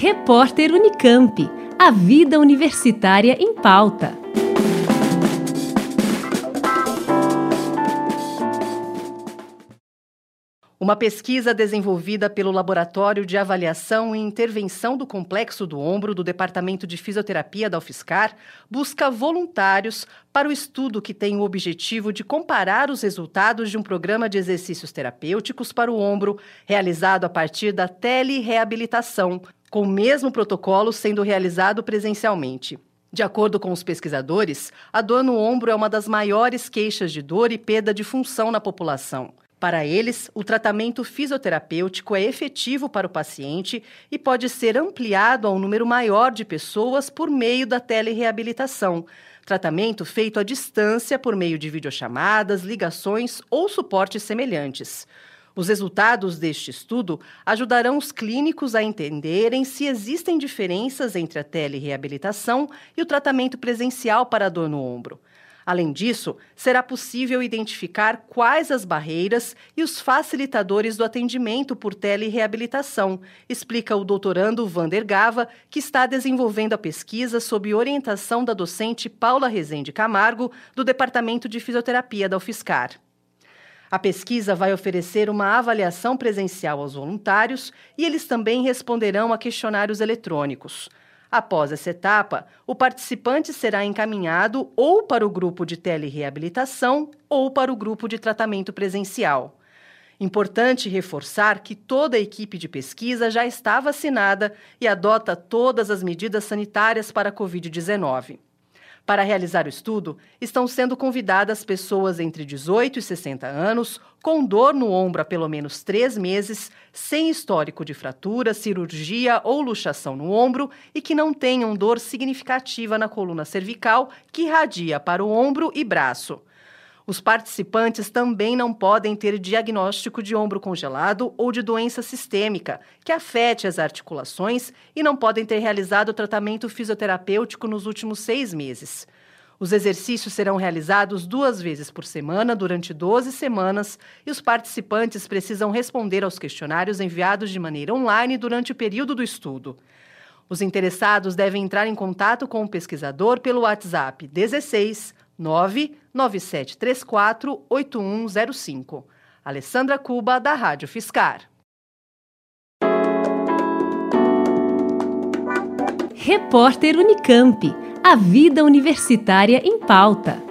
Repórter Unicamp. A vida universitária em pauta. Uma pesquisa desenvolvida pelo Laboratório de Avaliação e Intervenção do Complexo do Ombro do Departamento de Fisioterapia da UFSCar busca voluntários para o estudo que tem o objetivo de comparar os resultados de um programa de exercícios terapêuticos para o ombro realizado a partir da telereabilitação, com o mesmo protocolo sendo realizado presencialmente. De acordo com os pesquisadores, a dor no ombro é uma das maiores queixas de dor e perda de função na população. Para eles, o tratamento fisioterapêutico é efetivo para o paciente e pode ser ampliado a um número maior de pessoas por meio da telereabilitação, tratamento feito à distância por meio de videochamadas, ligações ou suportes semelhantes. Os resultados deste estudo ajudarão os clínicos a entenderem se existem diferenças entre a telereabilitação e o tratamento presencial para a dor no ombro. Além disso, será possível identificar quais as barreiras e os facilitadores do atendimento por telereabilitação, explica o doutorando Vander Gava, que está desenvolvendo a pesquisa sob orientação da docente Paula Rezende Camargo, do Departamento de Fisioterapia da UFSCar. A pesquisa vai oferecer uma avaliação presencial aos voluntários e eles também responderão a questionários eletrônicos. Após essa etapa, o participante será encaminhado ou para o grupo de telereabilitação ou para o grupo de tratamento presencial. Importante reforçar que toda a equipe de pesquisa já está vacinada e adota todas as medidas sanitárias para a Covid-19. Para realizar o estudo, estão sendo convidadas pessoas entre 18 e 60 anos, com dor no ombro há pelo menos três meses, sem histórico de fratura, cirurgia ou luxação no ombro e que não tenham dor significativa na coluna cervical que irradia para o ombro e braço. Os participantes também não podem ter diagnóstico de ombro congelado ou de doença sistêmica, que afete as articulações, e não podem ter realizado tratamento fisioterapêutico nos últimos seis meses. Os exercícios serão realizados duas vezes por semana durante 12 semanas e os participantes precisam responder aos questionários enviados de maneira online durante o período do estudo. Os interessados devem entrar em contato com o pesquisador pelo WhatsApp 16 99734 8105. Alessandra Cuba, da Rádio Fiscar. Repórter Unicamp. A vida universitária em pauta.